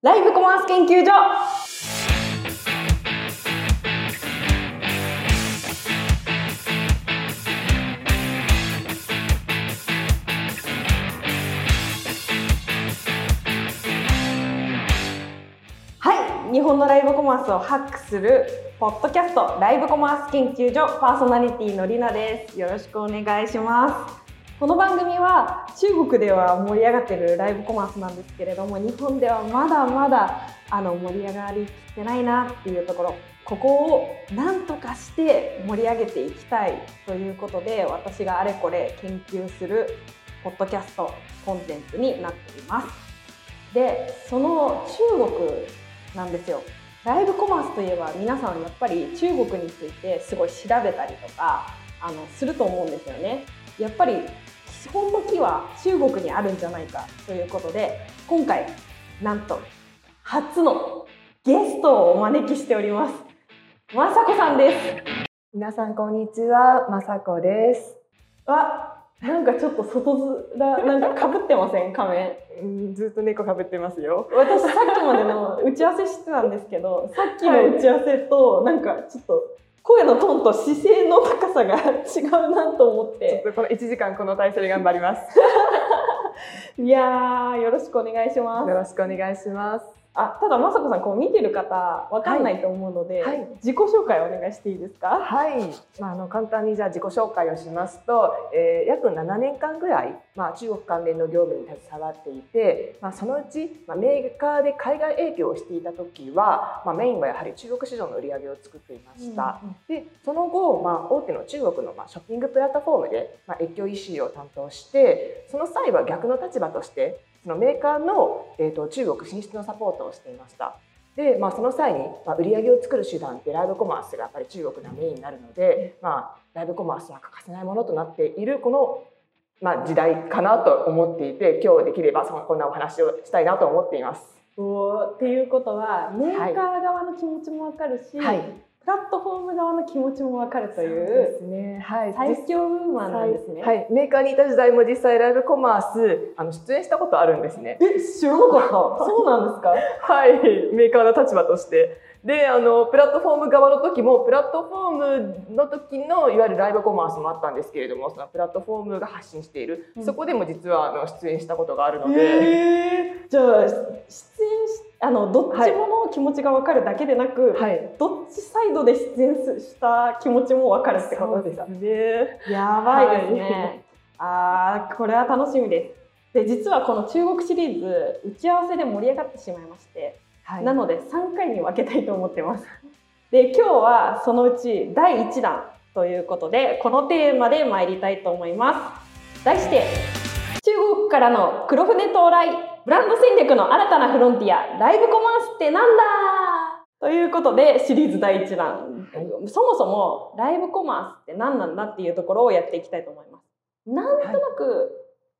ライブコマース研究所。はい。日本のライブコマースをハックするポッドキャストライブコマース研究所パーソナリティのりなです。よろしくお願いします。この番組は中国では盛り上がってるライブコマースなんですけれども日本ではまだまだあの盛り上がりきってないなっていうところ。ここを何とかして盛り上げていきたいということで私があれこれ研究するポッドキャストコンテンツになっています。でその中国なんですよ。ライブコマースといえば皆さんやっぱり中国についてすごい調べたりとかあのすると思うんですよね。やっぱり基本の木は中国にあるんじゃないかということで今回なんと初のゲストをお招きしておりますまさこさんです皆さんこんにちは、まさこです。わなんかちょっと外面なんか被ってません？仮面うんずっと猫かぶってますよ。私さっきまでの打ち合わせしてたんですけどさっきの打ち合わせとなんかちょっと声のトーンと姿勢の高さが違うなと思っちょってとこの1時間この体勢で頑張ります。いやーよろしくお願いしますよろしくお願いします。あただ雅子さんこう見てる方わかんないと思うので、はい。自己紹介お願いしていいですか？はい、まあ、あの簡単にじゃあ自己紹介をしますと、えー約7年間ぐらい、まあ、中国関連の業務に携わっていて、まあ、そのうち、まあ、メーカーで海外営業をしていた時は、まあ、メインはやはり中国市場の売り上げを作っていました。でその後、まあ、大手の中国のまあショッピングプラットフォームで、まあ、越境 EC を担当してその際は逆の立場としてそのメーカーの、えー、と中国進出のサポートをしていました。で、まあ、その際に、まあ、売り上げを作る手段ってライブコマースがやっぱり中国がメインになるので、まあ、ライブコマースは欠かせないものとなっているこの、まあ、時代かなと思っていて今日できればそのこんなお話をしたいなと思っています。おーっていうことはメーカー側の気持ちもわかるし、はいプラットフォーム側の気持ちもわかるといそうでうすね。はい。最強ウーマンなんですね。はい、メーカーにいた時代も実際ライブコマースあの出演したことあるんですね。え知らなかった。そうなんですか？はい、メーカーの立場として。で、あのプラットフォーム側の時もプラットフォームの時のいわゆるライブコマースもあったんですけれども、そのプラットフォームが発信している、うんそこでも実はあの出演したことがあるので、えー、じゃあ出演しあのどっちもの気持ちがわかるだけでなく、はい、どっちサイドで出演した気持ちもわかるってことですか。ね。やばいですね。ああ、これは楽しみです。で、実はこの中国シリーズ打ち合わせで盛り上がってしまいまして、はい、なので3回に分けたいと思ってます。で、今日はそのうち第1弾ということで、このテーマで参りたいと思います。題して、中国からの黒船到来、ブランド戦略の新たなフロンティア、ライブコマースってなんだ？ということで、シリーズ第1弾。そもそもライブコマースって何なんだっていうところをやっていきたいと思います。なんとなく、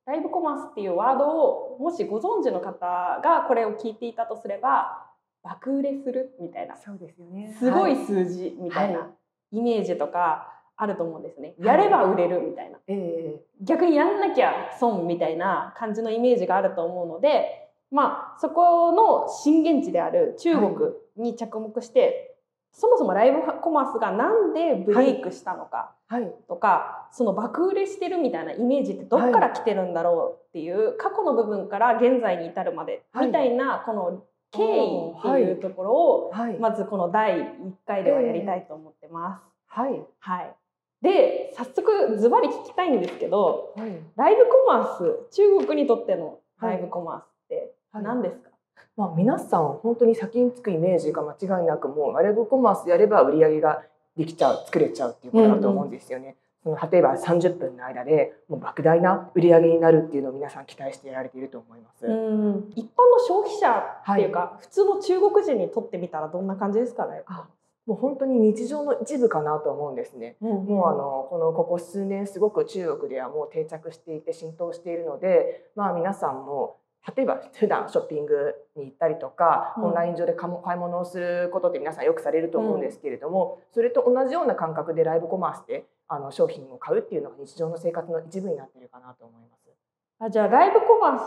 ライブコマースっていうワードをもしご存知の方がこれを聞いていたとすれば爆売れするみたいなそうですよね。すごいは数字みたいはなイメージとかあると思うんですね。はい。やれば売れるみたいな。え逆にやんなきゃ損みたいな感じのイメージがあると思うので、まあ、そこの震源地である中国に着目して、そもそもライブコマースがなんでブレイクしたのかーはい、とか、その爆売れしてるみたいなイメージってどっから来てるんだろうっていう、過去の部分から現在に至るまではい。みたいなこの経緯っていうところを、はい、まずこの第1回ではやりたいと思ってます。はい、はい、で早速ズバリ聞きたいんですけどはい、ライブコマース中国にとってのライブコマースってはい。何ですか、まあ、皆さん本当に先につくイメージが間違いなくもうライブコマースやれば売り上げができちゃう作れちゃうっていうことだと思うんですよね。その例えば30分の間でもう莫大な売り上げになるっていうのを皆さん期待してやられていると思います。うん一般の消費者っていうか、普通の中国人にとってみたらどんな感じですかね、あもう本当に日常の一部かなと思うんですね。うんもうあのこのここ数年すごく中国ではもう定着していて浸透しているので、まあ皆さんも例えば普段ショッピングに行ったりとか、うんオンライン上で買い物をすることって皆さんよくされると思うんですけれども、それと同じような感覚でライブコマースであの商品を買うっていうのが日常の生活の一部になっているかなと思います。あじゃあライブコマース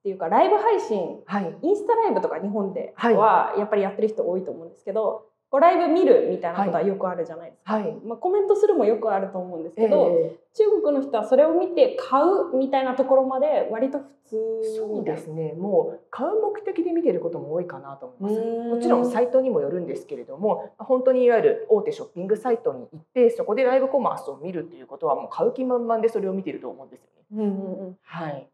っていうかライブ配信はいインスタライブとか日本ではいはやっぱりやってる人多いと思うんですけど、こうライブ見るみたいなことはよくあるじゃないですか。はい。まあ、コメントするもよくあると思うんですけど、え中国の人はそれを見て買うみたいなところまで割と普通。ーそうですね。もう買う目的で見てることも多いかなと思います。もちろんサイトにもよるんですけれども本当にいわゆる大手ショッピングサイトに行ってそこでライブコマースを見るっていうことはもう買う気満々でそれを見てると思うんですよね。うんうんうん。はい、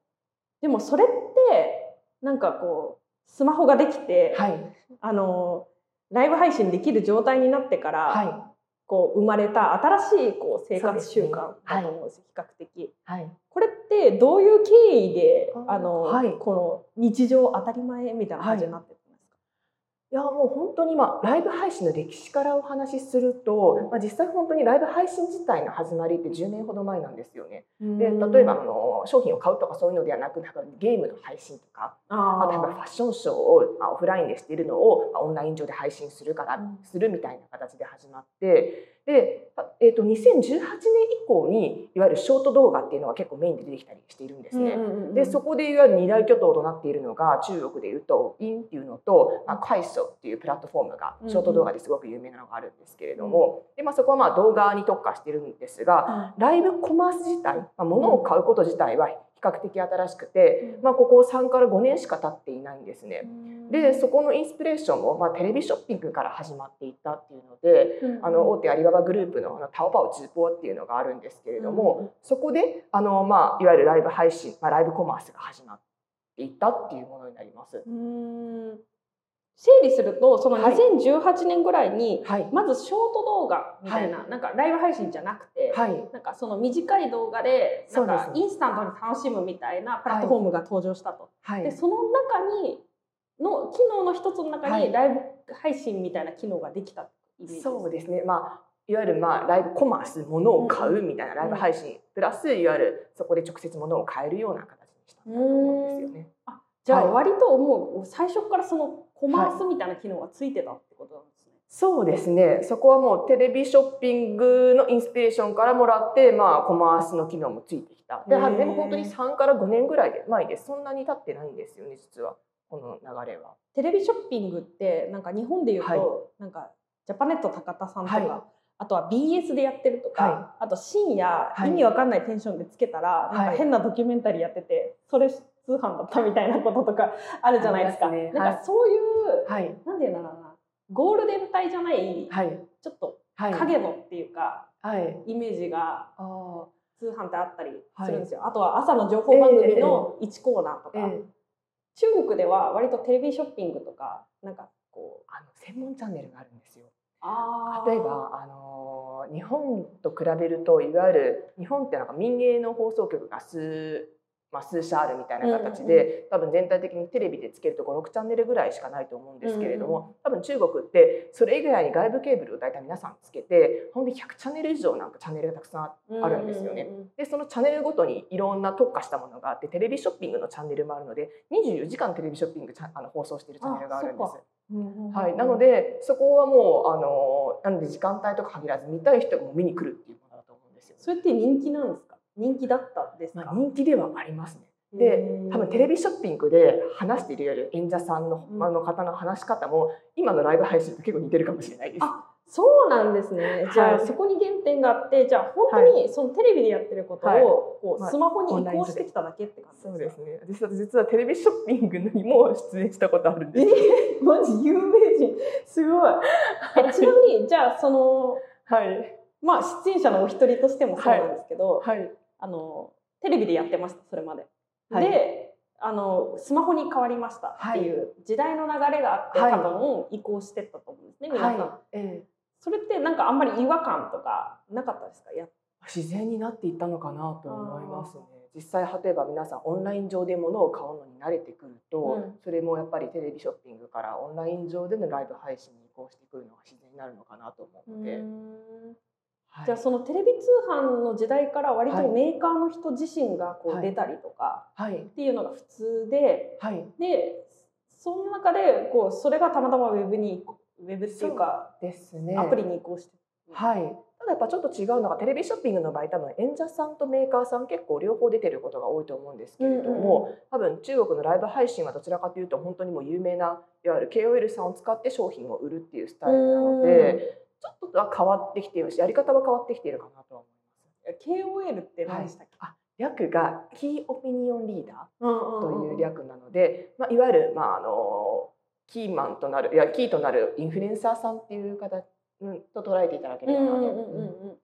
でもそれってなんかこうスマホができて、はい。あのライブ配信できる状態になってから、はこう生まれた新しいこう生活習慣だと思うんですよ、比較的。はい。これってどういう経緯であの、はい。この日常当たり前みたいな感じになっていやもう本当にまあライブ配信の歴史からお話しすると、まあ、実際本当にライブ配信自体の始まりって10年ほど前なんですよね。で例えばあの商品を買うとかそういうのではなくなんかゲームの配信とかああとファッションショーをまあオフラインでしているのをまあオンライン上で配信するからうん。するみたいな形で始まってで、あえー、と2018年以降にいわゆるショート動画っていうのが結構メインで出てきたりしているんですね。でそこでいわゆる二大巨頭となっているのが中国でいうとインっていうのと、まあ、カイソっていうプラットフォームがショート動画ですごく有名なのがあるんですけれども、でまあ、そこはまあ動画に特化してるんですがライブコマース自体、まあ、物を買うこと自体は比較的新しくて、まあ、ここ3から5年しか経っていないんですね。でそこのインスピレーションも、まあ、テレビショッピングから始まっていったっていうので、あの大手アリババグループのあのタオパオ直播っていうのがあるんですけれども、そこであの、まあ、いわゆるライブ配信、まあ、ライブコマースが始まっていったっていうものになります。うん整理するとそのはい。2018年ぐらいに、はい、まずショート動画みたいな、なんかライブ配信じゃなくて、はい、なんかその短い動画でなんかインスタントに楽しむみたいなプラットフォームが登場したと。はい。で、その中にの機能の一つの中はい。にライブ配信みたいな機能ができたイメージそうですね、まあ、いわゆる、まあ、ライブコマース物を買うみたいなライブ配信、プラスいわゆるそこで直接物を買えるような形にしたんだと思うんですよね。じゃあはい。割ともう最初からそのコマースみたいな機能がついてたってことなんですね。そうですね。そこはもうテレビショッピングのインスピレーションからもらって、まあ、コマースの機能もついてきた。ででも本当に3から5年ぐらいで前でそんなに経ってないんですよね実は。この流れは。テレビショッピングってなんか日本で言うと、はい。なんかジャパネット高田さんとか、はい。あとは BS でやってるとか、はあと深夜、はい。意味わかんないテンションでつけたら、なんか変なドキュメンタリーやっててそれ通販だったみたいなこととかあるじゃないですか。すね。なんかそういう、はい。なんていうんだろうな。ゴールデン帯じゃない、はい。ちょっとはい。影のっていうか、はい。イメージがあ通販ってあったりするんですよ。あとは朝の情報番組の1コーナーとか、ーええ。中国では割とテレビショッピングとかなんかこうあの専門チャンネルがあるんですよ。あ例えばあの日本と比べるといわゆる日本ってなんか民営の放送局が数,、まあ、数社あるみたいな形で、多分全体的にテレビでつけると56チャンネルぐらいしかないと思うんですけれども、多分中国ってそれ以外に外部ケーブルを大体皆さんつけてほんで100チャンネル以上なんかチャンネルがたくさんあるんですよね。でそのチャンネルごとにいろんな特化したものがあってテレビショッピングのチャンネルもあるので24時間テレビショッピングあの放送しているチャンネルがあるんです。はい、なのでそこはもうあのなので時間帯とか限らず見たい人がもう見に来るっていうものだと思うんですよ。それって人気なんですか？人気だったんですか、まあ、人気ではありますね。で多分テレビショッピングで話している演者さんの,、うんあの方の話し方も今のライブ配信と結構似てるかもしれないです。あそうなんですね。じゃあ、はいそこに原点があってじゃあ本当にそのテレビでやってることはい。をこうまあスマホに移行してきただけって感じそうでかですすね。実は実はテレビショッピングにも出演したことあるんでえす。ー、マジ有名人。すごい。えちなみにじゃあそのはい。まあ出演者のお一人としてもそうなんですけど、はいあのテレビでやってましたそれまで。はい。であのスマホに変わりましたっていう時代の流れがあって、はい。多分移行してったと思うんですね皆さん、はいええ。それってなんかあんまり違和感とかなかったですか？や自然になっていったのかなと思いますね。実際例えば皆さんオンライン上で物を買うのに慣れてくると、うん。それもやっぱりテレビショッピングからオンライン上でのライブ配信に移行してくるのが自然になるのかなと思うので、はい。じゃあそのテレビ通販の時代から割はい。とメーカーの人自身がこはい。う出たりとかはい。っていうのが普通で、はい。でその中でこうそれがたまたまウェブにウェブっていうかですね。アプリに移行してはい。ただやっぱちょっと違うのがテレビショッピングの場合多分演者さんとメーカーさん結構両方出てることが多いと思うんですけれども、多分中国のライブ配信はどちらかというと本当にもう有名ないわゆる KOL さんを使って商品を売るっていうスタイルなので、ちょっとは変わってきているしやり方は変わってきているかなとは思います。KOL って何でしたっけ、あ略がキーオピニオンリーダーうんという略なので、まあ、いわゆる、まあ、あのキーマンとなるいやキーとなるインフルエンサーさんっていう形、うん、と捉えていただければなと。うんうんうん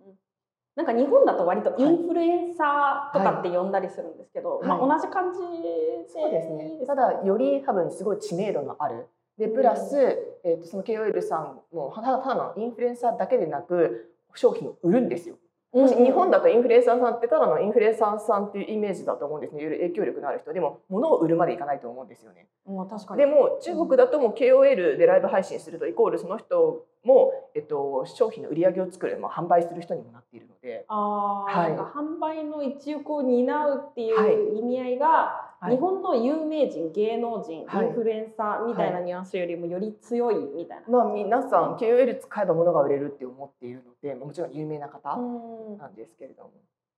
なんか日本だと割とインフルエンサーとかって呼んだりするんですけど、はいまあ同じ感じでそうですね。ただより多分すごい知名度のある。でプラス、えー、とその KOL さんもただただのインフルエンサーだけでなく商品を売るんですよ。もし日本だとインフルエンサーさんってただのインフルエンサーさんっていうイメージだと思うんですね。いろいろ影響力のある人でも物を売るまでいかないと思うんですよね。まあ確かにでも中国だともう KOL でライブ配信するとイコールその人も、えっと、商品の売り上げを作る、まあ、販売する人にもなっているので。あー、はい販売の一翼を担うっていう意味合いが、はい。日本の有名人芸能人、はい。インフルエンサーみたいなニュアンスよりもより強いみたいな。まあ皆さん KOL 使えば物が売れるって思っているのでもちろん有名な方うん。なんですけれども。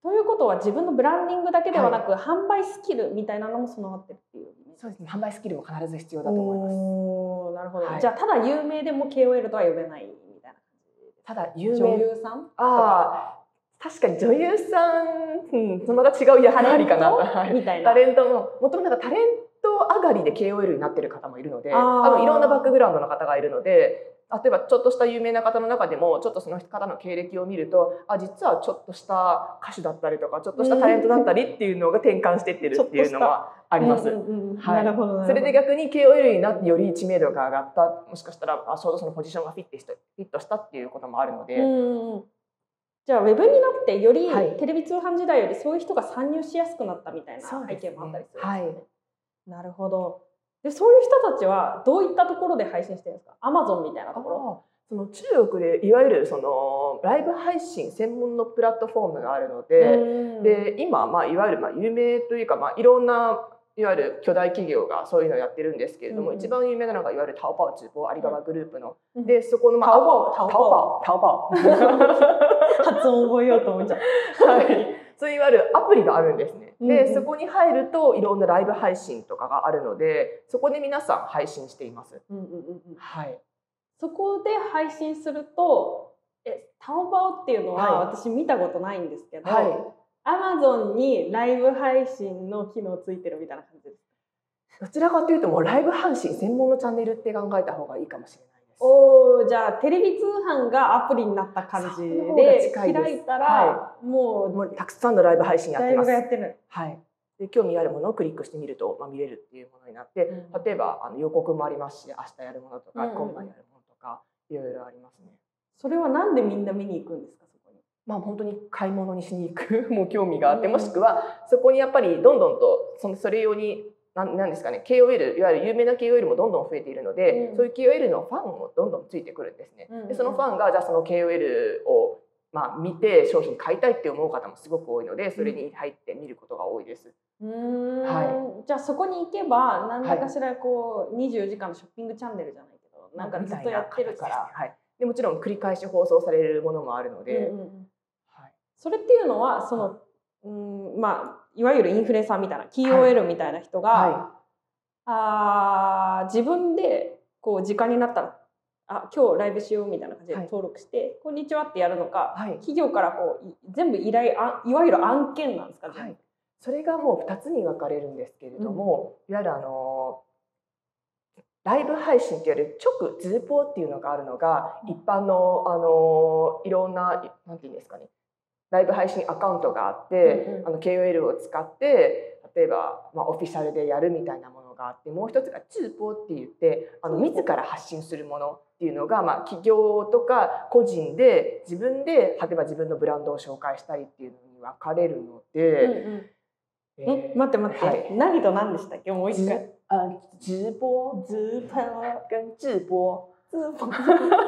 ということは自分のブランディングだけではなく、販売スキルみたいなのも備わってるっていうイメージ。そうですね。販売スキルも必ず必要だと思います。なるほど、はい。じゃあただ有名でも KOL とは呼べないみたいなただ有名女優さんああ確かに女優さん、うん、また違う役割かな。はい。みたいな。タレントももともとなんかタレント上がりで KOL になってる方もいるのであー。多分いろんなバックグラウンドの方がいるので例えばちょっとした有名な方の中でもちょっとその方の経歴を見るとあ実はちょっとした歌手だったりとかちょっとしたタレントだったりっていうのが転換してってるっていうのはあります。それで逆に KOL になってより知名度が上がったもしかしたらあちょうどそのポジションがフィットしたフィットしたってい。うこともあるので、うんうんじゃあウェブになってよりはい。テレビ通販時代よりそういう人が参入しやすくなったみたいな背景もあったりするすね。はい。なるほど。でそういう人たちはどういったところで配信してるんですか？アマゾンみたいなところ。その中国でいわゆるそのライブ配信専門のプラットフォームがあるので、うん。で今、まあ、いわゆるまあ有名というか、まあ、いろんないわゆる巨大企業がそういうのをやってるんですけれども、うんうん。一番有名なのがいわゆるタオパオ直播アリババグループの、うん。でそこの、まあ、タオパオ。タオタオパオ。タオパオ。発音覚えようと思っちゃうはい、そういわゆるアプリがあるんですね。でそこに入るといろんなライブ配信とかがあるのでそこで皆さん配信しています。うんうんうんうん。はい、そこで配信するとえタオバオっていうのははい。私見たことないんですけど、はいアマゾンにライブ配信の機能ついてるみたいな感じですどちらかというともうライブ配信専門のチャンネルって考えた方がいいかもしれないです。おーじゃあテレビ通販がアプリになった感じで開いたら、はももうたくさんのライブ配信やってます。ブがやってる。はい。で興味あるものをクリックしてみると、まあ、見れるっていうものになって、うん例えばあの予告もありますし明日やるものとか、うんうん今晩やるものとかいろいろありますね。それはなんでみんな見に行くんですか？まあ本当に買い物にしに行く もう興味があって、うん。もしくはそこにやっぱりどんどんとそのそれ用になんなんですかね KOL いわゆる有名な KOL もどんどん増えているので、うん。そういう KOL のファンもどんどんついてくるんですね。でそのファンがじゃあその KOL をまあ見て商品買いたいって思う方もすごく多いのでそれに入って見ることが多いです。うーん。はじゃあそこに行けば何らかしらこう24時間のショッピングチャンネルじゃないけど、なんかずっとやってるから。はい、でもちろん繰り返し放送されるものもあるので、うんうんそれっていうのはその、うんまあいわゆるインフルエンサーみたいな KOL みたいな人が、はあー自分でこう時間になったらあ今日ライブしようみたいな感じではい。登録して、こんにちはってやるのか、はい。企業からこうい全部依頼あいわゆる案件なんですか、はい、それがもう2つに分かれるんですけれども、いわゆるあのライブ配信っていわれる直ズーポーっていうのがあるのが一般のあのいろんななんていうんですかねライブ配信アカウントがあって、うんうん。あの KOL を使って例えば、まあ、オフィシャルでやるみたいなものがあってもう一つがズーポーって言ってあの自ら発信するものっていうのが、まあ、企業とか個人で自分で例えば自分のブランドを紹介したりっていうのに分かれるので。うんうん。ええ待って待って、はい。何と何でしたっけ？もう一回。あ直播ズーパー跟直播、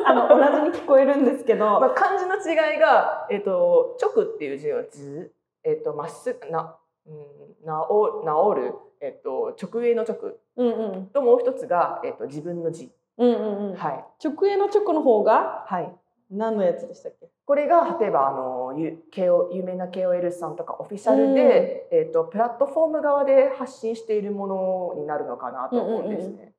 あの同じに聞こえるんですけど、まあ、漢字の違いが、えっと直っていう字は字、えっとまっすぐな、うん、なお治る、えっと直営の直うんうん。ともう一つが、えっと自分の字、うんうんうん。はい。直営の直の方がはい。何のやつでしたっけ？これが例えばあのゆ KO 有名な KOL さんとかオフィシャルで、えー、とプラットフォーム側で発信しているものになるのかなと思うんですね。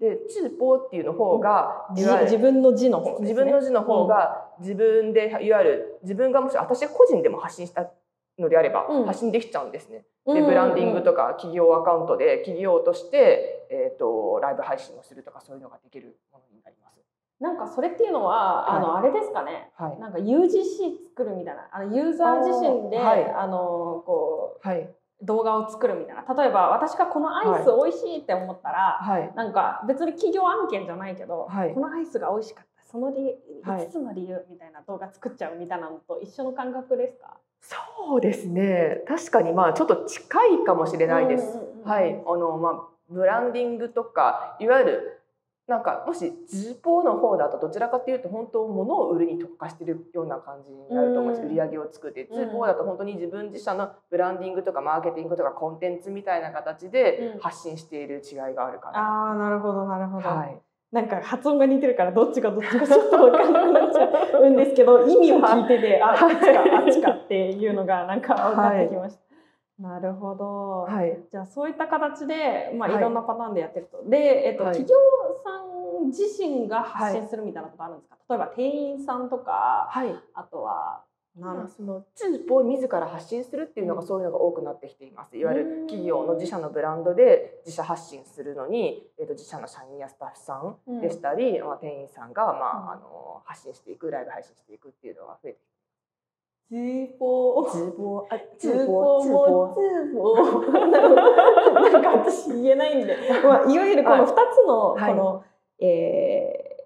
で「チーポー」っていうの方がじ自分の字の方ね、自分の字の方が自分でいわゆる自分がもし私個人でも発信したのであれば発信できちゃうんですね。でブランディングとか企業アカウントで企業として、えーと、ライブ配信をするとかそういうのができるものになります。なんかそれっていうのは、はい、あのあれですかね、はい、なんか UGC 作るみたいなあのユーザー自身であ、はい、あのこう、はい、動画を作るみたいな。例えば私がこのアイス美味しいって思ったら、はい、なんか別に企業案件じゃないけど、はい、このアイスが美味しかった。その理5つの理由みたいな動画作っちゃうみたいなのと一緒の感覚ですか？そうですね。確かにまあちょっと近いかもしれないです。はい。あのまあブランディングとかいわゆるなんかもしズポの方だとどちらかというと本当物を売るに特化してるような感じになると思うんです、売り上げを作って。ズポだと本当に自分自社のブランディングとかマーケティングとかコンテンツみたいな形で発信している違いがあるかな、うん、あなるほどなるほど、はい、なんか発音が似てるからどっちがどっちかちょっと分からなくなっちゃうんですけど意味を聞いてて、ああっちかあっちかっていうのがなんか分かってきました。はいなるほど、はい、じゃあそういった形で、まあ、い。ろんなパターンでやってると。はい、で、えっと、企業さん自身が発信するみたいなことあるんですか、はい、例えば店員さんとか、はい、あとはなんそのチープを自ら発信するっていうのがそういうのが多くなってきています。いわゆる企業の自社のブランドで自社発信するのに、えー、と自社の社員やスタッフさんでしたり、うん、まあ、店員さんが、まあ、あの発信していくライブ配信していくっていうのが増えて直播直播あ直播も直播 なんか私言えないんで、まあ、いわゆるこの2つのこの、はい。え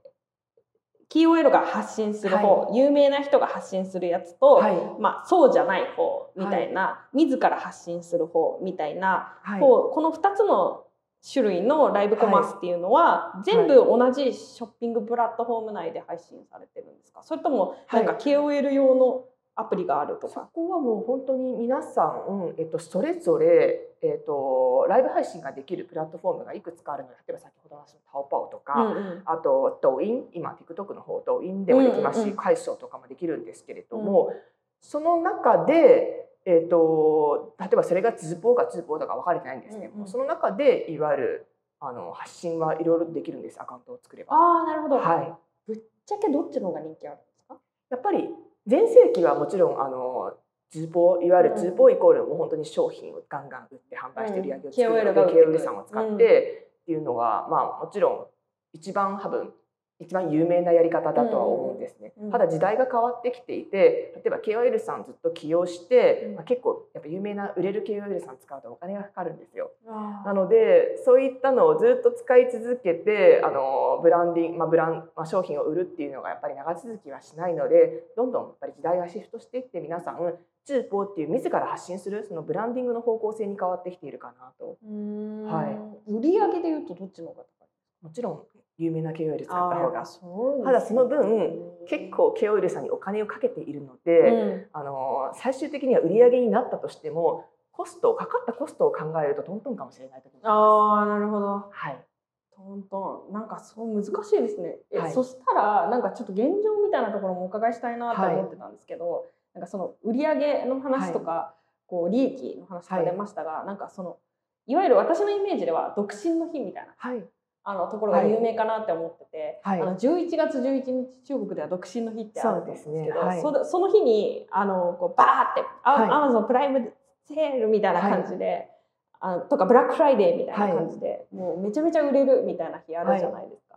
ー、KOL が発信する方、はい、有名な人が発信するやつと、はい、まあ、そうじゃない方みたいな、はい、自ら発信する方みたいな、はい、こうこの2つの種類のライブコマースっていうのは、全部同じショッピングプラットフォーム内で配信されてるんですか？それともなんか KOL 用のアプリがあるとか、そこはもう本当に皆さん、えっと、それぞれ、えっと、ライブ配信ができるプラットフォームがいくつかあるので例えば先ほどの話のタオパオとか、うんうん、あと抖音今 TikTok の方抖音でもできますし、快手とかもできるんですけれども、うん、その中で、えっと、例えばそれがズボーかズボーとか分かれてないんですね、うんうん、その中でいわゆるあの発信はいろいろできるんですアカウントを作れば。あなるほど、はい、ぶっちゃけどっちの方が人気あるんですか？やっぱり全盛期はもちろんあのズボいわゆるズボイコールも本当に商品をガンガン売って販売して売り上げを作るので、うん、KOL さんを使ってっていうのは、まあもちろん一番多分一番有名なやり方だとは思うんですね、うん、ただ時代が変わってきていて例えば KOL さんずっと起用して、うん、まあ、結構やっぱ有名な売れる KOL さん使うとお金がかかるんですよ。なのでそういったのをずっと使い続けてあのブランディング、まあ、ブランまあ、商品を売るっていうのがやっぱり長続きはしないのでどんどんやっぱり時代がシフトしていって皆さんチューポーっていう自ら発信するそのブランディングの方向性に変わってきているかなと。はい、売上でいうとどっちの方がもちろん有名な KOL 使った方が、ただその分結構 KOL さんにお金をかけているので、うん、あの最終的には売り上げになったとしてもコストかかったコストを考えるとトントンかもしれない時ああなるほど。はい。トントン。なんかそう難しいですね、はい、そしたらなんかちょっと現状みたいなところもお伺いしたいなと思ってたんですけど、はい、なんかその売上の話とか、はい、こう利益の話が出ましたが、なんかそのいわゆる私のイメージでは独身の日みたいな、はい、あのところが有名かなって思ってて、はい、あの11月11日中国では独身の日ってあるんですけど、ね。はい、そその日にあのこうバーってア,、はい、アマゾンプライムセールみたいな感じで、あとかブラックフライデーみたいな感じで、もうめちゃめちゃ売れるみたいな日あるじゃないですか。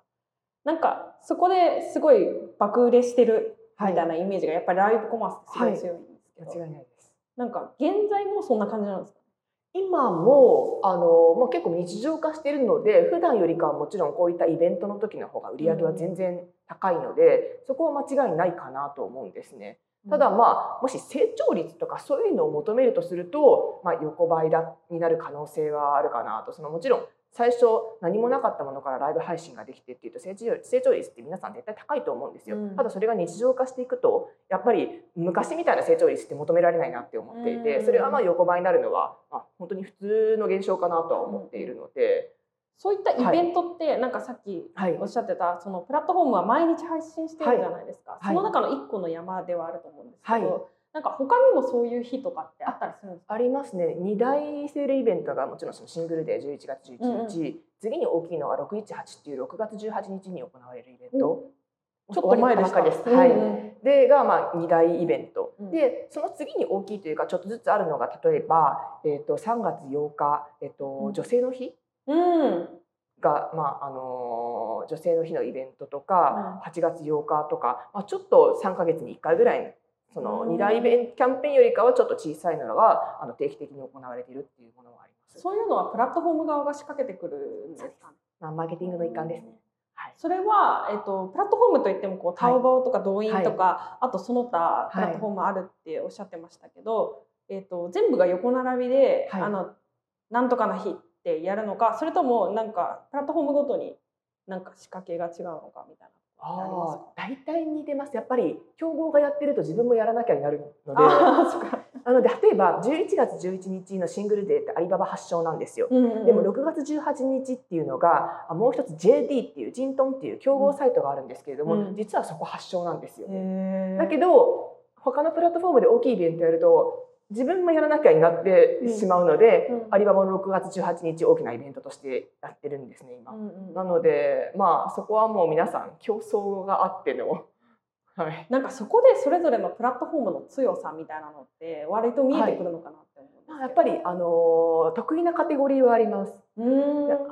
なんかそこですごい爆売れしてるみたいなイメージがやっぱりライブコマースってすごい。強いんですけど、間違いないです。なんか現在もそんな感じなんですか？今もあの、まあ、結構日常化しているので普段よりかはもちろんこういったイベントの時の方が売り上げは全然高いので、そこは間違いないかなと思うんですね。ただまあもし成長率とかそういうのを求めるとすると、まあ、横ばいだになる可能性はあるかなと。そのもちろん最初何もなかったものからライブ配信ができてっていうと成長成長率って皆さん絶対高いと思うんですよ、うん、ただそれが日常化していくとやっぱり昔みたいな成長率って求められないなって思っていて、それはまあ横ばいになるのは、まあ、本当に普通の現象かなとは思っているので。そういったイベントって、なんかさっきはい。おっしゃってたそのプラットフォームは毎日配信してるじゃないですか、はい。その中の一個の山ではあると思うんですけど、はいなんか他にもそういう日とかってあったりするんですか？ありますね。2大セールイベントがもちろんそのシングルデー11月11日、次に大きいのが618っていう6月18日に行われるイベント、ちょっと前でした終わりばっかりです、はい。うんうん。でがまあ2大イベント、うん。でその次に大きいというかちょっとずつあるのが例えば、えー、と3月8日、えーとうん。女性の日うん。が、まああのー女性の日のイベントとか、8月8日とか、まあ、ちょっと3ヶ月に1回ぐらいそのうん。2大イベントキャンペーンよりかはちょっと小さいのがあの定期的に行われているっていうものがあります。そういうのはプラットフォーム側が仕掛けてくるんですか？マーケティングの一環です。ね。はい。それは、えっと、プラットフォームといってもこう、はい。タオバオとか動員とか、あとその他い。プラットフォームあるっておっしゃってましたけど、えっと、全部が横並びで、はい。あのなんとかな日ってやるのかそれともなんかプラットフォームごとになんか仕掛けが違うのかみたいなあ大体似てます。やっぱり競合がやってると自分もやらなきゃになるので。あ ので例えば11月11日のシングルデーってアリババ発祥なんですよ。うんうんうん。でも6月18日っていうのがあもう一つ JD っていうジントンっていう競合サイトがあるんですけれども、うん。実はそこ発祥なんですよ。へー。だけど他のプラットフォームで大きいイベントやると自分もやらなきゃになってしまうので、うん。アリババの6月18日大きなイベントとしてやってるんですね今。うんうんなのでまあそこはもう皆さん競争があっての、はい、なんかそこでそれぞれのプラットフォームの強さみたいなのって割と見えてくるのかなって思う。んですけど、まあやっぱりあのー得意なカテゴリーはあります。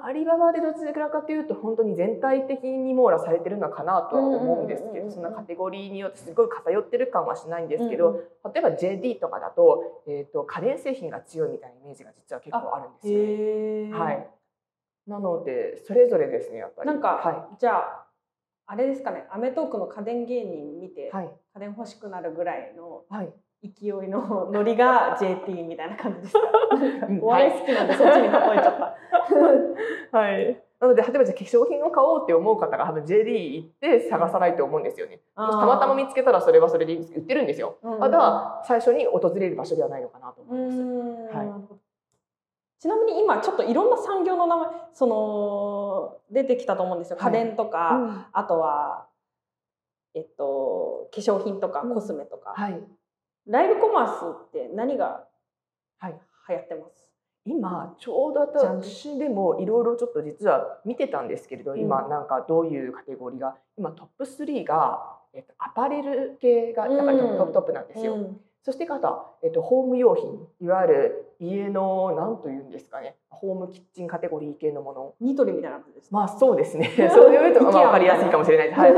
アリババでどちらかというと本当に全体的に網羅されてるのかなとは思うんですけうんうんうんうんどそんなカテゴリーによってすごい偏ってる感はしないんですけど、例えば JD とかだと,、えー、と家電製品が強いみたいなイメージが実は結構あるんですよ、はい、なのでそれぞれですねやっぱり。なんか、はじゃああれですかね『アメトーーク』の家電芸人見て、いはい。家電欲しくなるぐらいのはい、勢いのノリが JT みたいな感じですお笑い好きなんでそっちに例えちゃった。はい。なので例えばじゃあ化粧品を買おうって思う方が多分 JD 行って探さないと思うんですよね。たまたま見つけたらそれはそれで売ってるんですよ。うんうんただ最初に訪れる場所ではないのかなとう思います。んはい。ちなみに今ちょっといろんな産業の名前その出てきたと思うんですよ。はい。家電とか、あとはえっと化粧品とかうん。コスメとか、はいライブコマースって何がはい。流行ってます？今ちょうど私でもいろいろちょっと実は見てたんですけれど、うん。今なんかどういうカテゴリーが今トップ3が、えっと、アパレル系がやっぱりトップなんですよ。うん。そしてまた、えっと、ホーム用品いわゆる家の何というんですかねホームキッチンカテゴリー系のもの。ニトリみたいな感じですね。まあそうですね。そういうとまあ分かりやすいかもしれないです。はい、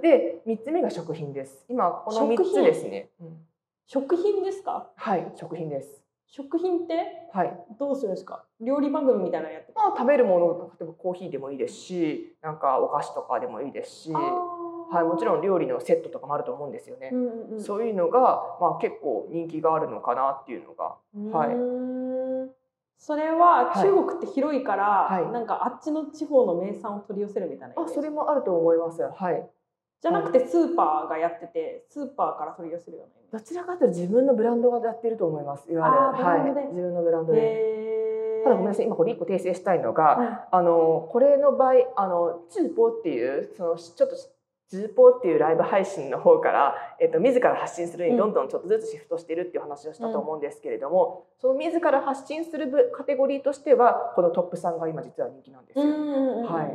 で3つ目が食品です。今この3食品つですね。うん食品ですか？はい食品です。食品って？はい。どうするんですか？料理番組みたいなのやってまあ、食べるもの例えばコーヒーでもいいですしなんかお菓子とかでもいいですし、はい、もちろん料理のセットとかもあると思うんですよね。うんうんうん、そういうのが、まあ、結構人気があるのかなっていうのがはい。それははい。中国って広いから、はい。なんかあっちの地方の名産を取り寄せるみたいなあそれもあると思います。はい、じゃなくてスーパーがやっててスーパーから取り寄せるようなイメーどちらかというと自分のブランドがやってると思います。いわゆる。はい、自分のブランドジ。で。ただごめんなさい今これ一個訂正したいのが、あのこれの場合あのツーポーっていうそのちょっとズーポーっていうライブ配信の方から、えっと、自ら発信するにどんどんちょっとずつシフトしてるっていう話をしたと思うんですけれども、その自ら発信する部カテゴリーとしてはこのトップさんが今実は人気なんですよ。うんうんうんうんはい。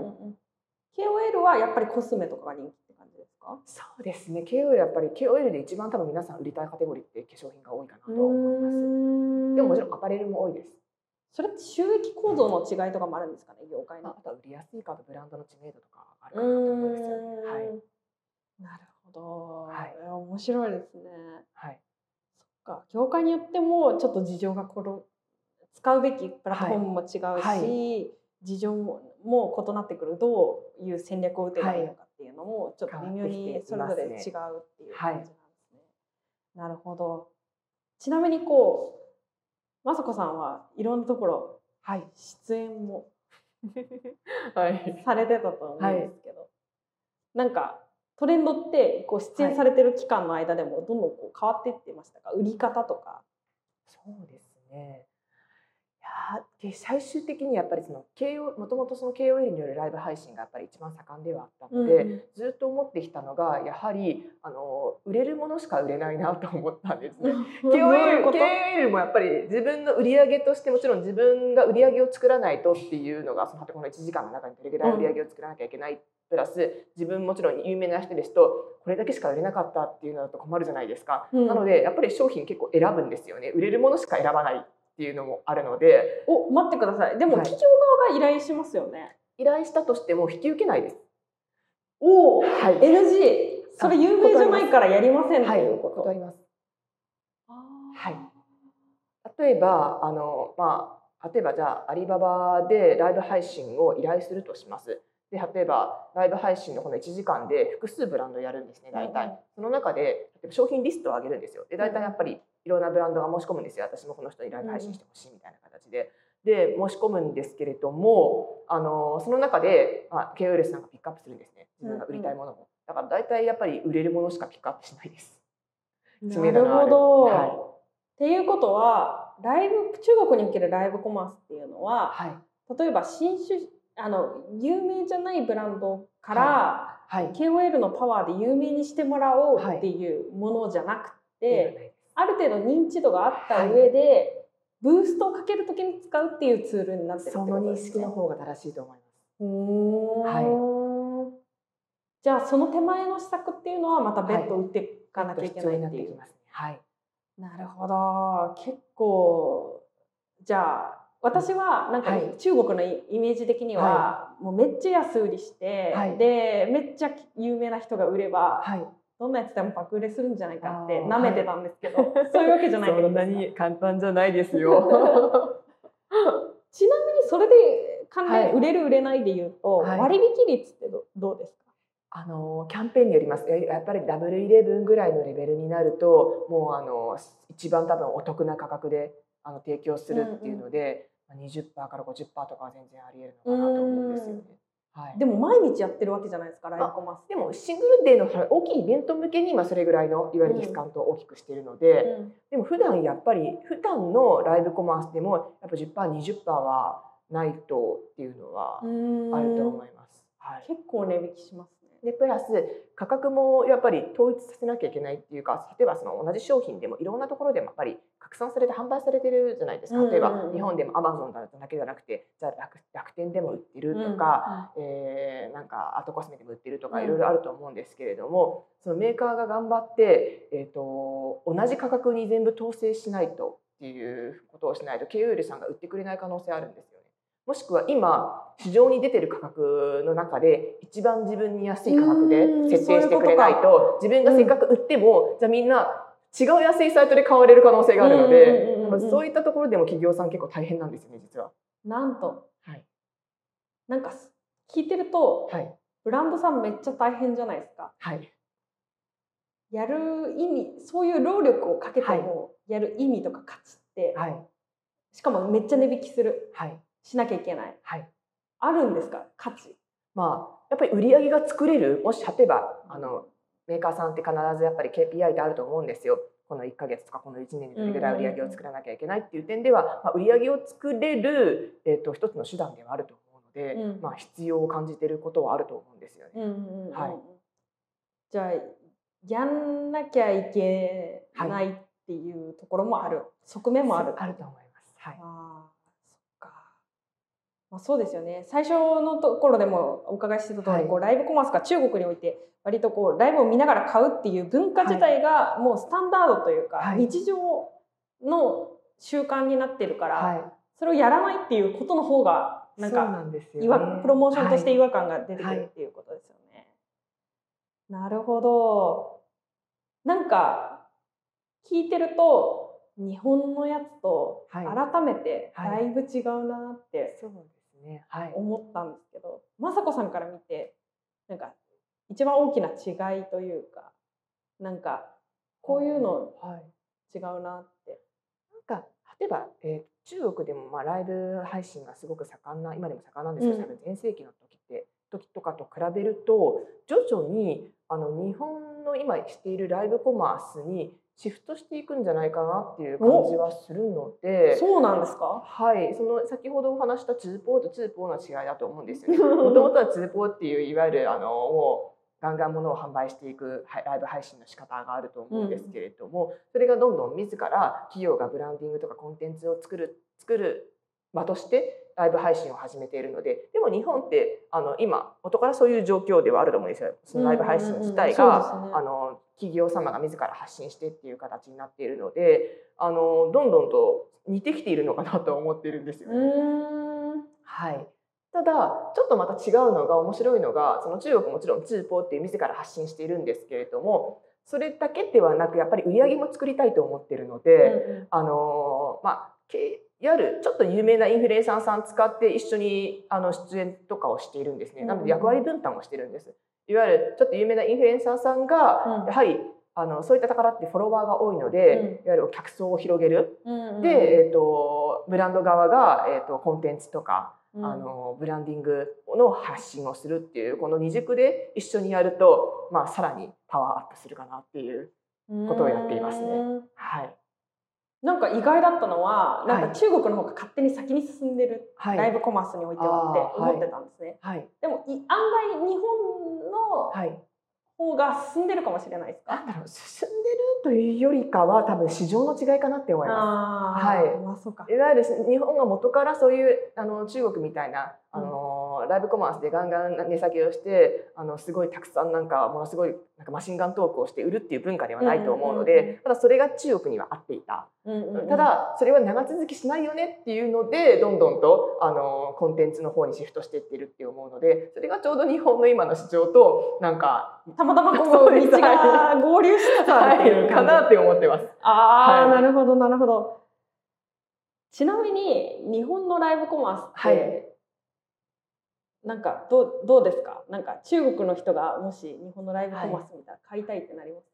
KOL はやっぱりコスメとかが人気か？そうですね。KOL やっぱり KOL で一番多分皆さん売りたいカテゴリーって化粧品が多いかなと思います。でももちろんアパレルも多いです。それって収益構造の違いとかもあるんですかね？業界の。まあ、あとは売りやすいかとブランドの知名度とかあるかなと思うんですよね。はい。なるほど、はい。面白いですね。はい。そっか。業界によってもちょっと事情がこの使うべきプラットフォームも違うし、はい。事情もも異なってくる。どういう戦略を打てばいいのかっていうのもちょっと微妙にそれぞれ違うっていう感じなんですね。なるほど。ちなみにこう雅子さんはいろんなところはい。出演も はい。されてたと思うんですけど、なんかトレンドってこう出演されてる期間の間でもどんどんこう変わっていってましたか？売り方とか。そうですね。で最終的にやっぱりその KO もともとその KOL によるライブ配信がやっぱり一番盛んではあったので、うんうんずっと思ってきたのがやはりあの売れるものしか売れないなと思ったんですね。KOL, KOL もやっぱり自分の売り上げとしてもちろん自分が売り上げを作らないとっていうのがそのこの1時間の中にどれぐらい売り上げを作らなきゃいけない、プラス自分もちろん有名な人ですとこれだけしか売れなかったっていうのだと困るじゃないですか。うんなのでやっぱり商品結構選ぶんですよね。売れるものしか選ばないっていうのもあるのでお待ってください。でもはい。企業側が依頼しますよね、依頼したとしても引き受けないです。おおはい。NG それ有名じゃないからやりませんってはいいうこと、断ります。あはい。例えばあのまあ例えばじゃあアリババでライブ配信を依頼するとします。で例えばライブ配信のこの1時間で複数ブランドやるんですね大体、その中で例えば商品リストを上げるんですよ。で大体やっぱりいろんなブランドが申し込むんですよ。私もこの人にライブ配信してほしいみたいな形で。で申し込むんですけれどもあのその中で、まあ、KOL さんがピックアップするんですね。自分が売りたいものを、だから大体やっぱり売れるものしかピックアップしないです。知なるほど、はい。っていうことはライブ中国におけるライブコマースっていうのははい。例えば新種あの有名じゃないブランドから、はい、KOL のパワーで有名にしてもらおうっていうものじゃなくて、ある程度認知度があった上で、ブーストをかけるときに使うっていうツールになってるってそことの認ですね識の方が正しいと思います。うーんじゃあその手前の施策っていうのはまた別途打っていかなきゃいけないっていう。ますね。はい。なるほど結構じゃあ私はなんかはい中国のイイメージ的にはもうめっちゃ安売りして、はいでめっちゃ有名な人が売ればはい。どんなやつでも爆売れするんじゃないかって舐めてたんですけど、そういうわけじゃないってことですか簡単じゃないですよ。ちなみにそれで関連、はい。売れる売れないで言うと、はい。割引率ってどどうですか？あのキャンペーンによります。ややっぱりダブルイレブンぐらいのレベルになると、もうあの一番多分お得な価格であの提供するっていうので、まあ20%から50%とかは全然あり得るのかなと思うんですよね。はい。でも毎日やってるわけじゃないですかライブコマース。でもシングルデーの大きいイベント向けに今それぐらいのいわゆるディスカウントを大きくしているので、うん。でも普段やっぱり普段のライブコマースでもやっぱ 10%20% はないとっていうのはあると思います。はい、結構値引きしますねでプラス価格もやっぱり統一させなきゃいけないっていうか例えばその同じ商品でもいろんなところでもやっぱり拡散されて販売されてるじゃないですか。例えばうんうんうん。日本でもアマゾンだけじゃなくてじゃあ楽楽天でも売ってるとか、えーなんかアートコスメでも売ってるとかうん。いろいろあると思うんですけれども、そのメーカーが頑張って、えー、と同じ価格に全部統制しないとっていうことをしないと KOL さんが売ってくれない可能性あるんですよ。ね。もしくは今市場に出てる価格の中で一番自分に安い価格で設定してくれないと自分がせっかく売ってもじゃあみんな違う安いサイトで買われる可能性があるのでそういったところでも企業さん結構大変なんですよね実は。なんと。はい。なんか聞いてるとはい。ブランドさんめっちゃ大変じゃないですか。はい。やる意味そういう労力をかけてもやる意味とか価値って、はい。しかもめっちゃ値引きする。はいしなきゃいけない。はい。あるんですか？価値。まあ、やっぱり売り上げが作れる。もし例えばあのメーカーさんって必ずやっぱり KPI ってあると思うんですよ。この1ヶ月とかこの1年にどれぐらい売り上げを作らなきゃいけないっていう点では、まあ、売り上げを作れる、えー、と一つの手段ではあると思うので、うん。まあ、必要を感じていることはあると思うんですよね。うんうんうんはい。じゃあやんなきゃいけないっていうところもある、側面もある。あると思います。はい。まあ、そうですよね。最初のところでもお伺いしてた通り、はい。こうライブコマースが中国において割とこうライブを見ながら買うっていう文化自体がもうスタンダードというか、はい。日常の習慣になってるから、はい。それをやらないっていうことの方がなんかなんですよ、ね。違和プロモーションとして違は和感が出てくるっていうことですよね。なるほど。なんか聞いてると日本のやつとはい。改めてはい。だいぶ違うなってね。はい。思ったんですけど、雅子さんから見てなんか一番大きな違いというかなんかこういうのはい。違うなって。なんか例えば、えー中国でもまあライブ配信がすごく盛んな今でも盛んなんですけど、全盛期の時って時とかと比べると徐々にあの日本の今しているライブコマースにシフトしていくんじゃないかなっていう感じはするので。そうなんですか？はい、その先ほどお話したツーポーとツーポーの違いだと思うんですよね。もともとはツーポーっていういわゆるあのもうガンガンものを販売していくはいライブ配信の仕方があると思うんですけれども、それがどんどん自ら企業がブランディングとかコンテンツを作る作る場としてライブ配信を始めているのででも日本ってあの今元からそういう状況ではあると思うんですよ。そのライブ配信自体が、ね。あの企業様が自ら発信してっていう形になっているのであのどんどんと似てきているのかなと思っているんですようね。はい。ただちょっとまた違うのが面白いのがその中国もちろんツーポーっていう自ら発信しているんですけれどもそれだけではなくやっぱり売り上げも作りたいと思っているので、あのまあけいわゆるちょっと有名なインフルエンサーさん使って一緒にあの出演とかをしているんですね。なので役割分担をしてるんです。いわゆるちょっと有名なインフルエンサーさんがうんやはりあのそういった宝ってフォロワーが多いので、いわゆる客層を広げる。うんうんで、えー、とブランド側が、えー、とコンテンツとか、うんあのブランディングの発信をするっていうこの二軸で一緒にやると、まあ、さらにパワーアップするかなっていう。ことをやっていますねうんはいなんか意外だったのはなんはいか中国の方が勝手に先に進んでる、はい。ライブコマースにおいてはって思ってたんですね、はい。でもい案外日本のはい。方が進んでるかもしれないですか、なんだろう進んでるというよりかは多分市場の違いかなって思いまあーはい。まあそうか。す。いわゆる日本が元からそういうあの中国みたいなあの、ライブコマースでガンガン値下げをしてあのすごいたくさんなんかものすごいなんかマシンガントークをして売るっていう文化ではないと思うので、ただそれが中国には合っていた。ただそれは長続きしないよねっていうのでどんどんとあのコンテンツの方にシフトしていってるって思うのでそれがちょうど日本の今の市場となんかたまたまこそうですう道が合流しつつあるっていうかなって思ってます。ああ、はいなるほどなるほど。ちなみに日本のライブコマースって、はいなんかどうどうですか？なんか中国の人がもし日本のライブコマース見たら買いたいってなります、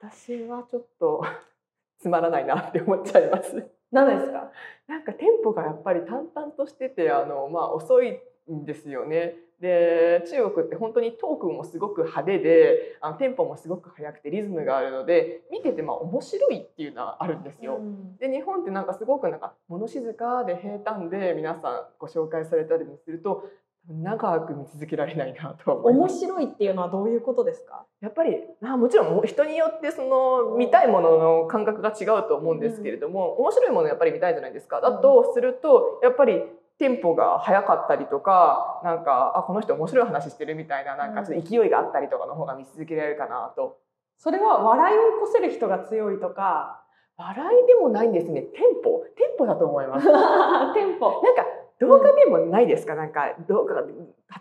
私はちょっと つまらないなって思っちゃいます。何ですか？なんかテンポがやっぱり淡々としててあの、まあ、遅いんですよね。で中国って本当にトークもすごく派手であのテンポもすごく速くてリズムがあるので見ててまあ面白いっていうのはあるんですよ。うんで日本ってなんかすごくなんか物静かで平坦で皆さんご紹介されたりもすると長く見続けられないなと。面白いっていうのはどういうことですか？やっぱりあもちろん人によってその見たいものの感覚が違うと思うんですけれども、面白いものやっぱり見たいじゃないですか。だとするとやっぱりテンポが速かったりとかなんかあこの人面白い話してるみたいななんかちょっと勢いがあったりとかの方が見続けられるかなと。それは笑いを起こせる人が強いとか笑いでもないんですね。テンポテンポだと思います。テなんかンポ動画でもないですか、なんか動画が例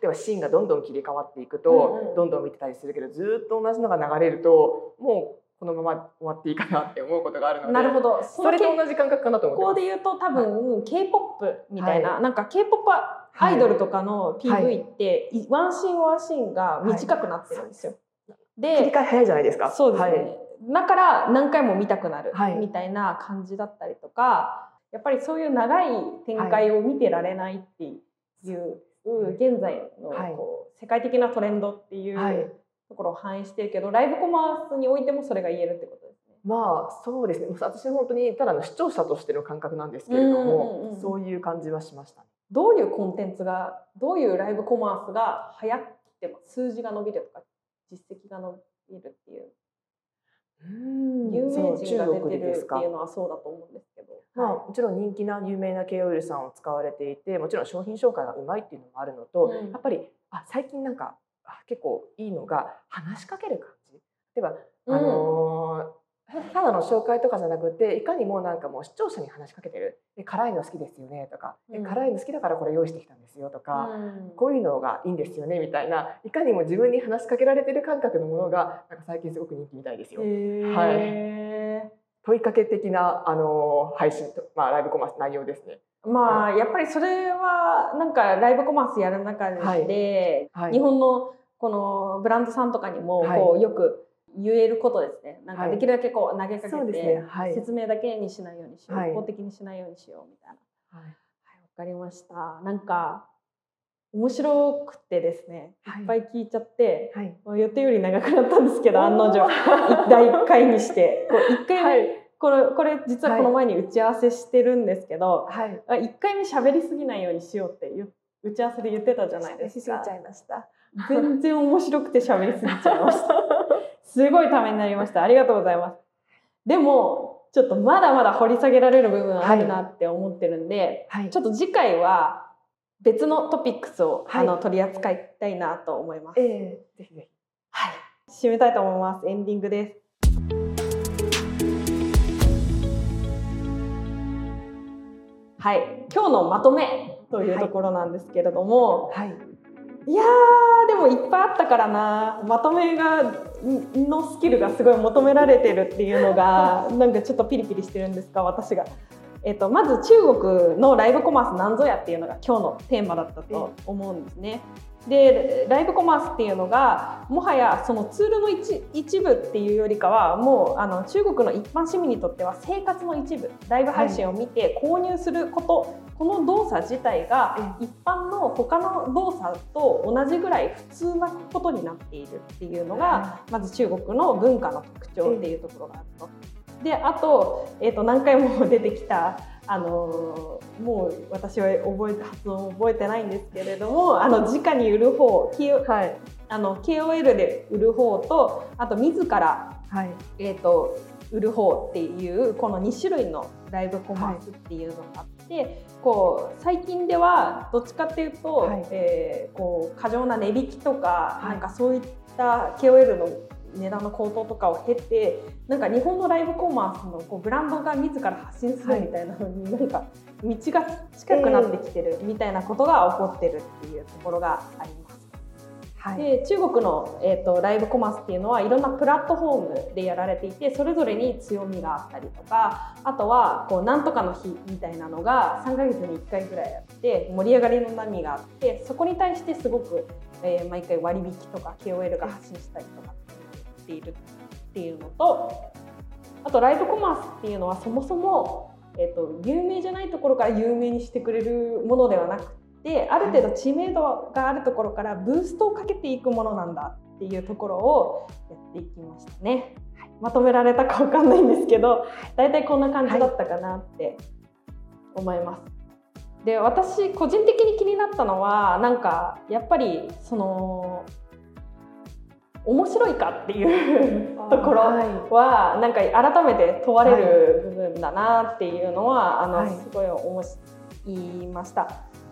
えばシーンがどんどん切り替わっていくと、うんうん。どんどん見てたりするけどずっと同じのが流れるともうこのまま終わっていいかなって思うことがあるのでなるほど。そそれとの同じ感覚かなと思ってこ。こで言うと多分 K-POP みたいな、なんか K-POP アイドルとかの PV って、いワンシーンワンシーンが短くなってるんですよ。切りで替え早いじゃないですか。そうですね、はい。だから何回も見たくなるはい。みたいな感じだったりとか、やっぱりそういう長い展開を見てられないっていう、現在のはい。こう世界的なトレンドっていう、はい。ところを反映してるけどライブコマースにおいてもそれが言えるってことですね。まあそうですね。私は本当にただの視聴者としての感覚なんですけれども、うんうんうんそういう感じはしましたね。どういうコンテンツがどういうライブコマースが流行ってます数字が伸びるとか実績が伸びるっていう。うん有名人が出てるっていうのはそうだと思うんですけど、まあ、はい。もちろん人気な有名な K オイルさんを使われていてもちろん商品紹介がうまいっていうのもあるのと、うん。やっぱりあ最近なんかあ結構いいのが話しかける感じ。例えば、うんあのー ただの紹介とかじゃなくていかにもなんかもう視聴者に話しかけてる「え辛いの好きですよね」とか、えうん。辛いの好きだからこれ用意してきたんですよ」とか、うん。こういうのがいいんですよねみたいな。いかにも自分に話しかけられてる感覚のものがなんか最近すごく人気みたいですよ。へ問いかけ的なあの配信と、まあ、ライブコマース内容ですね。ーまあやっぱりそれはなんかライブコマースやる中で、はい。はい。日本のこのブランドさんとかにもはい。こうよく言えることですね。なんかはいできるだけこう投げかけてねはい説明だけにしないようにしよう、はい一方的にしないようにしようみたいな。はいはい、わかりました。なんか面白くてですね、はいいっぱい聞いちゃって、はい。予定より長くなったんですけど案の定 第1回にしてこう1回。これこれ実はこの前に打ち合わせしてるんですけど、はい。あ1回目喋りすぎないようにしようって打ち合わせで言ってたじゃないですかしすぎちゃいました。全然面白くて喋りすぎちゃいましたすごいためになりましたありがとうございますでもちょっとまだまだ掘り下げられる部分あるなって思ってるんで、はいちょっと次回は別のトピックスを、はいあの取り扱いたいなと思いますええぜひぜひ。はい、締めたいと思います。エンディングです。はい、今日のまとめというところなんですけれども、はい。い、やーでもいっぱいあったからなまとめがんのスキルがすごい求められてるっていうのが なんかちょっとピリピリしてるんですか私が。えっと、まず中国のライブコマースなんぞやっていうのが今日のテーマだったと思うんですね。でライブコマースっていうのがもはやそのツールの一一部っていうよりかはもうあの中国の一般市民にとっては生活の一部ライブ配信を見て購入すること、この動作自体が一般の他の動作と同じぐらい普通なことになっているっていうのが、まず中国の文化の特徴っていうところがあると。であと,、えー、と何回も出てきたあのーもう私は覚えて発音を覚えてないんですけれどもあの直に売る方 K- はい。あの KOL で売る方とあと自ら、はい。えー、と売る方っていうこの2種類のライブコマースっていうのがあって、こう最近ではどっちかっていうと、はい。えーこう過剰な値引きとか、はい。なんかそういった KOL の値段の高騰とかを経てなんか日本のライブコマースのこうブランドが自ら発信するみたいなのに、なんか道が近くなってきてるみたいなことが起こってるっていうところがあります。はい。で中国の、えー、とライブコマースっていうのはいろんなプラットフォームでやられていてそれぞれに強みがあったりとかあとはこうなんとかの日みたいなのが3ヶ月に1回ぐらいあって盛り上がりの波があってそこに対してすごく、えー毎回割引とか KOL が発信したりとかっているっていうのとあとライブコマースっていうのはそもそも、えー、と有名じゃないところから有名にしてくれるものではなくてある程度知名度があるところからブーストをかけていくものなんだっていうところをやっていきましたね。はいまとめられたかわかんないんですけど大体こんな感じだったかなって思います。で私個人的に気になったのはなんかやっぱりその面白いかっていうところははなんか改めて問われる部分だなっていうのは、あのはいすごい思いました。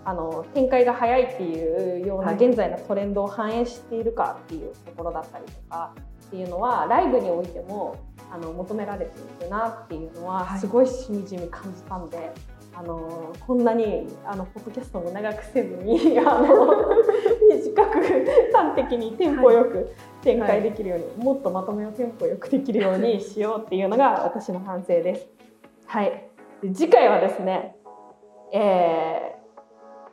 あの展開が早いっていうようなはい。現在のトレンドを反映しているかっていうところだったりとかっていうのはライブにおいてもあの求められているなっていうのははい。すごいしみじみ感じたんで、あのこんなにあのポッドキャストも長くせずにあの 短く端的にテンポよく展開できるように、もっとまとめをテンポよくできるようにしようっていうのが私の反省です。はい、で次回はですね、えー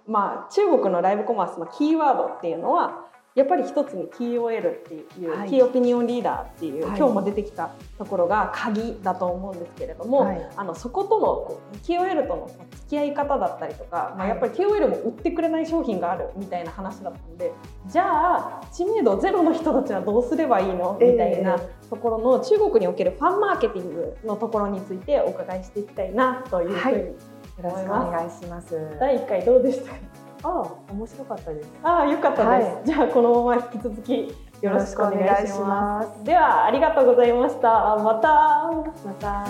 まあ、中国のライブコマースのキーワードっていうのはやっぱり一つに KOL っていう、はい。キーオピニオンリーダーっていう、はい。今日も出てきたところが鍵だと思うんですけれども、はい。あのそことの KOL との付き合い方だったりとか、まあ、はい。やっぱり KOL も売ってくれない商品があるみたいな話だったのでじゃあ知名度ゼロの人たちはどうすればいいのみたいなところの中国におけるファンマーケティングのところについてお伺いしていきたいなというふうに、ろしくお願いします。第1回どうでしたか？あ、面白かったです。ああよかったです、はい。じゃあこのまま引き続きよろしくお願いします。よろしくお願いします。ではありがとうございました。また。また。